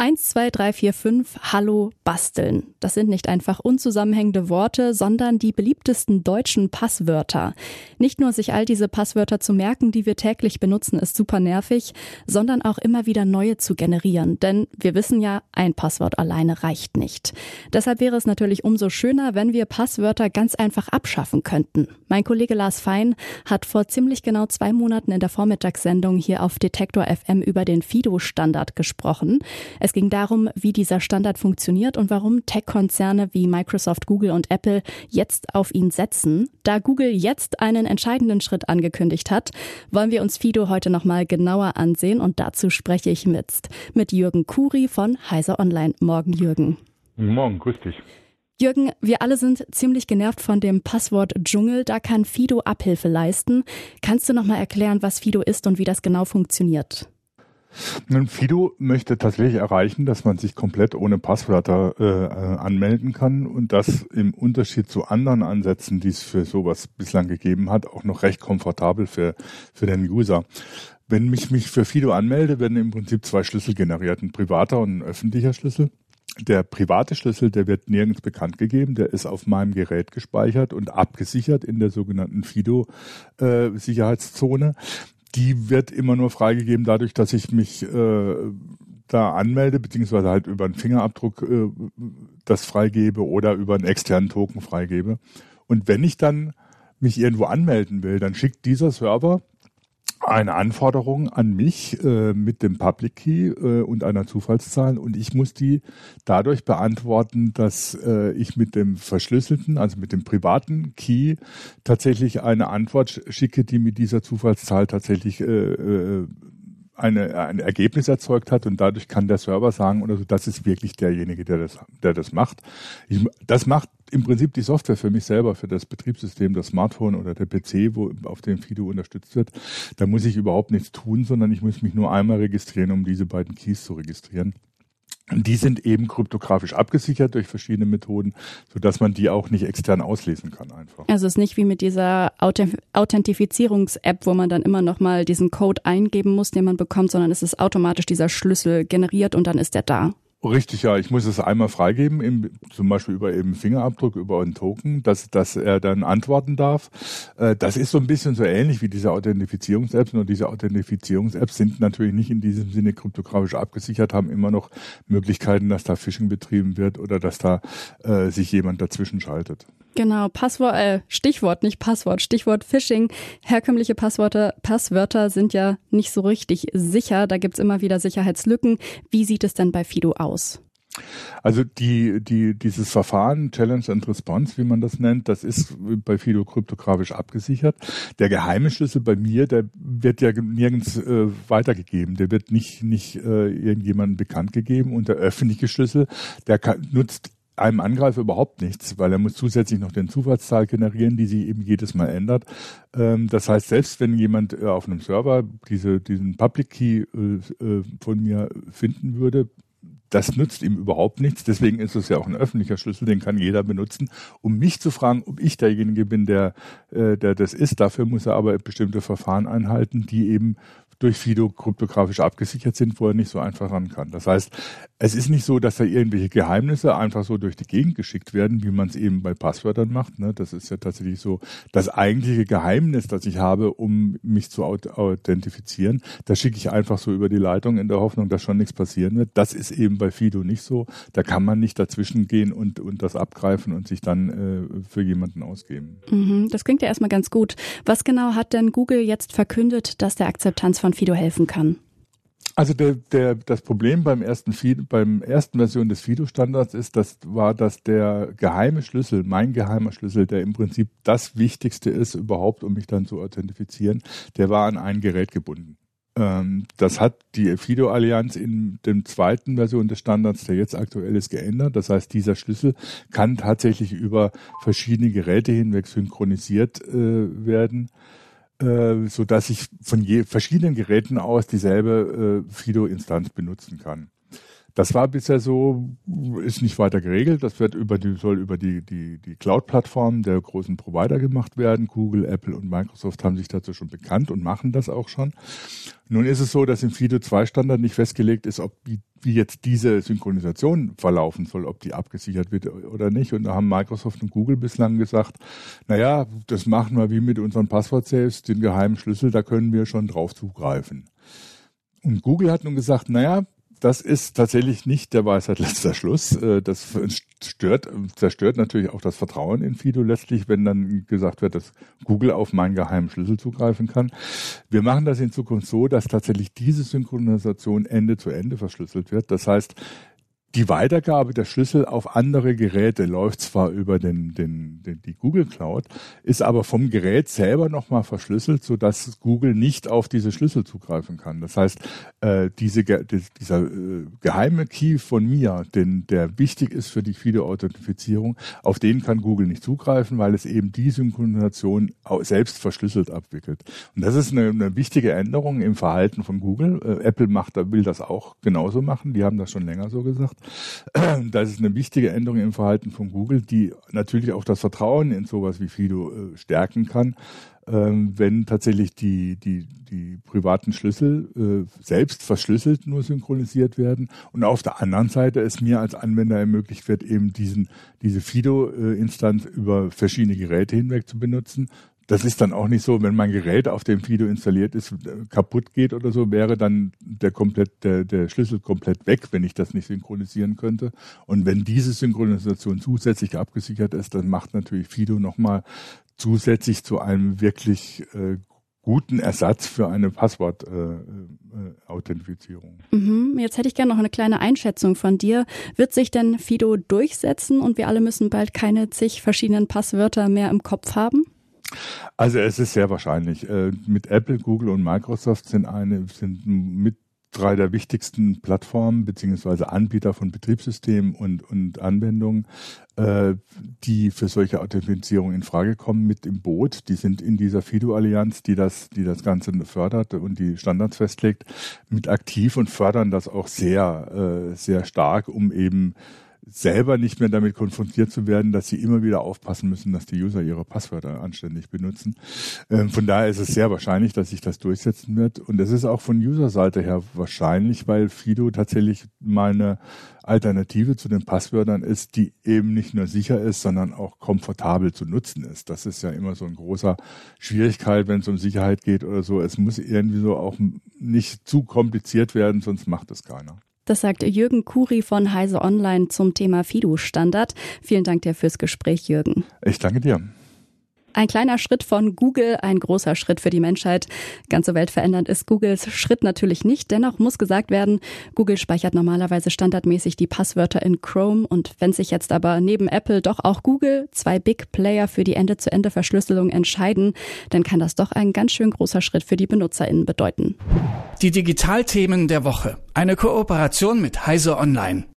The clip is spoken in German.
1, 2, 3, 4, 5, Hallo, basteln. Das sind nicht einfach unzusammenhängende Worte, sondern die beliebtesten deutschen Passwörter. Nicht nur sich all diese Passwörter zu merken, die wir täglich benutzen, ist super nervig, sondern auch immer wieder neue zu generieren. Denn wir wissen ja, ein Passwort alleine reicht nicht. Deshalb wäre es natürlich umso schöner, wenn wir Passwörter ganz einfach abschaffen könnten. Mein Kollege Lars Fein hat vor ziemlich genau zwei Monaten in der Vormittagssendung hier auf Detektor FM über den Fido-Standard gesprochen. Es es ging darum, wie dieser Standard funktioniert und warum Tech-Konzerne wie Microsoft, Google und Apple jetzt auf ihn setzen. Da Google jetzt einen entscheidenden Schritt angekündigt hat, wollen wir uns Fido heute nochmal genauer ansehen und dazu spreche ich mit, mit Jürgen Kuri von Heiser Online. Morgen, Jürgen. Morgen, grüß dich. Jürgen, wir alle sind ziemlich genervt von dem Passwort Dschungel. Da kann Fido Abhilfe leisten. Kannst du nochmal erklären, was Fido ist und wie das genau funktioniert? Nun, Fido möchte tatsächlich erreichen, dass man sich komplett ohne Passwörter äh, anmelden kann und das im Unterschied zu anderen Ansätzen, die es für sowas bislang gegeben hat, auch noch recht komfortabel für, für den User. Wenn ich mich für Fido anmelde, werden im Prinzip zwei Schlüssel generiert, ein privater und ein öffentlicher Schlüssel. Der private Schlüssel, der wird nirgends bekannt gegeben, der ist auf meinem Gerät gespeichert und abgesichert in der sogenannten Fido-Sicherheitszone. Äh, die wird immer nur freigegeben dadurch, dass ich mich äh, da anmelde, beziehungsweise halt über einen Fingerabdruck äh, das freigebe oder über einen externen Token freigebe. Und wenn ich dann mich irgendwo anmelden will, dann schickt dieser Server eine Anforderung an mich äh, mit dem Public Key äh, und einer Zufallszahl. Und ich muss die dadurch beantworten, dass äh, ich mit dem verschlüsselten, also mit dem privaten Key tatsächlich eine Antwort schicke, die mit dieser Zufallszahl tatsächlich äh, äh, eine, ein Ergebnis erzeugt hat und dadurch kann der Server sagen oder so, das ist wirklich derjenige, der das, der das macht. Ich, das macht im Prinzip die Software für mich selber, für das Betriebssystem, das Smartphone oder der PC, wo auf dem Fido unterstützt wird. Da muss ich überhaupt nichts tun, sondern ich muss mich nur einmal registrieren, um diese beiden Keys zu registrieren. Die sind eben kryptografisch abgesichert durch verschiedene Methoden, so dass man die auch nicht extern auslesen kann einfach. Also es ist nicht wie mit dieser Authentifizierungs-App, wo man dann immer noch mal diesen Code eingeben muss, den man bekommt, sondern es ist automatisch dieser Schlüssel generiert und dann ist der da. Richtig, ja. Ich muss es einmal freigeben, im, zum Beispiel über eben Fingerabdruck, über einen Token, dass, dass er dann antworten darf. Äh, das ist so ein bisschen so ähnlich wie diese Authentifizierungs-Apps. Nur diese Authentifizierungs-Apps sind natürlich nicht in diesem Sinne kryptografisch abgesichert, haben immer noch Möglichkeiten, dass da Phishing betrieben wird oder dass da äh, sich jemand dazwischen schaltet. Genau, Passwort, äh, Stichwort, nicht Passwort, Stichwort Phishing. Herkömmliche Passwörter, Passwörter sind ja nicht so richtig sicher. Da gibt's immer wieder Sicherheitslücken. Wie sieht es denn bei Fido aus? Also die, die, dieses Verfahren Challenge and Response, wie man das nennt, das ist bei Fido kryptografisch abgesichert. Der geheime Schlüssel bei mir, der wird ja nirgends äh, weitergegeben. Der wird nicht, nicht äh, irgendjemandem bekannt gegeben. Und der öffentliche Schlüssel, der kann, nutzt einem Angreifer überhaupt nichts, weil er muss zusätzlich noch den Zufallszahl generieren, die sich eben jedes Mal ändert. Ähm, das heißt, selbst wenn jemand äh, auf einem Server diese, diesen Public Key äh, äh, von mir finden würde, das nützt ihm überhaupt nichts. Deswegen ist es ja auch ein öffentlicher Schlüssel, den kann jeder benutzen, um mich zu fragen, ob ich derjenige bin, der, der das ist. Dafür muss er aber bestimmte Verfahren einhalten, die eben durch Fido kryptografisch abgesichert sind, wo er nicht so einfach ran kann. Das heißt, es ist nicht so, dass da irgendwelche Geheimnisse einfach so durch die Gegend geschickt werden, wie man es eben bei Passwörtern macht. Ne? Das ist ja tatsächlich so das eigentliche Geheimnis, das ich habe, um mich zu authentifizieren. Das schicke ich einfach so über die Leitung in der Hoffnung, dass schon nichts passieren wird. Das ist eben bei Fido nicht so. Da kann man nicht dazwischen gehen und, und das abgreifen und sich dann äh, für jemanden ausgeben. Mhm, das klingt ja erstmal ganz gut. Was genau hat denn Google jetzt verkündet, dass der Akzeptanz von Fido helfen kann? Also der, der, das Problem beim ersten Fido, beim ersten Version des Fido-Standards ist, das war, dass der geheime Schlüssel, mein geheimer Schlüssel, der im Prinzip das Wichtigste ist überhaupt, um mich dann zu authentifizieren, der war an ein Gerät gebunden. Ähm, das hat die Fido-Allianz in der zweiten Version des Standards, der jetzt aktuell ist, geändert. Das heißt, dieser Schlüssel kann tatsächlich über verschiedene Geräte hinweg synchronisiert äh, werden äh, so dass ich von je, verschiedenen Geräten aus dieselbe äh, Fido-Instanz benutzen kann. Das war bisher so, ist nicht weiter geregelt. Das wird über die, soll über die, die, die Cloud-Plattformen der großen Provider gemacht werden. Google, Apple und Microsoft haben sich dazu schon bekannt und machen das auch schon. Nun ist es so, dass im FIDO 2 Standard nicht festgelegt ist, ob wie, wie jetzt diese Synchronisation verlaufen soll, ob die abgesichert wird oder nicht. Und da haben Microsoft und Google bislang gesagt, naja, das machen wir wie mit unseren Passwort-Saves, den geheimen Schlüssel, da können wir schon drauf zugreifen. Und Google hat nun gesagt, naja, das ist tatsächlich nicht der Weisheit letzter Schluss. Äh, das stört, zerstört natürlich auch das Vertrauen in Fido letztlich, wenn dann gesagt wird, dass Google auf meinen geheimen Schlüssel zugreifen kann. Wir machen das in Zukunft so, dass tatsächlich diese Synchronisation Ende zu Ende verschlüsselt wird. Das heißt, die Weitergabe der Schlüssel auf andere Geräte läuft zwar über den, den, den die Google Cloud, ist aber vom Gerät selber nochmal verschlüsselt, so dass Google nicht auf diese Schlüssel zugreifen kann. Das heißt, äh, diese, dieser äh, geheime Key von mir, den, der wichtig ist für die Video-Authentifizierung, auf den kann Google nicht zugreifen, weil es eben die Synchronisation selbst verschlüsselt abwickelt. Und das ist eine, eine wichtige Änderung im Verhalten von Google. Äh, Apple macht, will das auch genauso machen. Die haben das schon länger so gesagt. Das ist eine wichtige Änderung im Verhalten von Google, die natürlich auch das Vertrauen in sowas wie Fido äh, stärken kann, ähm, wenn tatsächlich die, die, die privaten Schlüssel äh, selbst verschlüsselt nur synchronisiert werden und auf der anderen Seite es mir als Anwender ermöglicht wird, eben diesen, diese Fido-Instanz über verschiedene Geräte hinweg zu benutzen, das ist dann auch nicht so, wenn mein Gerät auf dem Fido installiert ist, kaputt geht oder so, wäre dann der komplett, der, der Schlüssel komplett weg, wenn ich das nicht synchronisieren könnte. Und wenn diese Synchronisation zusätzlich abgesichert ist, dann macht natürlich Fido nochmal zusätzlich zu einem wirklich äh, guten Ersatz für eine Passwort-Authentifizierung. Äh, äh, mhm. Jetzt hätte ich gerne noch eine kleine Einschätzung von dir. Wird sich denn Fido durchsetzen und wir alle müssen bald keine zig verschiedenen Passwörter mehr im Kopf haben? Also es ist sehr wahrscheinlich. Äh, mit Apple, Google und Microsoft sind eine sind mit drei der wichtigsten Plattformen beziehungsweise Anbieter von Betriebssystemen und, und Anwendungen, äh, die für solche Authentifizierung in Frage kommen, mit im Boot. Die sind in dieser FIDO-Allianz, die das, die das Ganze fördert und die Standards festlegt, mit aktiv und fördern das auch sehr, äh, sehr stark, um eben selber nicht mehr damit konfrontiert zu werden, dass sie immer wieder aufpassen müssen, dass die User ihre Passwörter anständig benutzen. Ähm, von daher ist es sehr wahrscheinlich, dass sich das durchsetzen wird. Und es ist auch von User-Seite her wahrscheinlich, weil Fido tatsächlich meine Alternative zu den Passwörtern ist, die eben nicht nur sicher ist, sondern auch komfortabel zu nutzen ist. Das ist ja immer so ein großer Schwierigkeit, wenn es um Sicherheit geht oder so. Es muss irgendwie so auch nicht zu kompliziert werden, sonst macht es keiner. Das sagt Jürgen Kuri von Heise Online zum Thema FIDO-Standard. Vielen Dank dir fürs Gespräch, Jürgen. Ich danke dir. Ein kleiner Schritt von Google, ein großer Schritt für die Menschheit. Ganze Welt verändern ist Googles Schritt natürlich nicht. Dennoch muss gesagt werden, Google speichert normalerweise standardmäßig die Passwörter in Chrome. Und wenn sich jetzt aber neben Apple doch auch Google, zwei Big Player für die Ende-zu-Ende-Verschlüsselung entscheiden, dann kann das doch ein ganz schön großer Schritt für die BenutzerInnen bedeuten. Die Digitalthemen der Woche. Eine Kooperation mit Heise Online.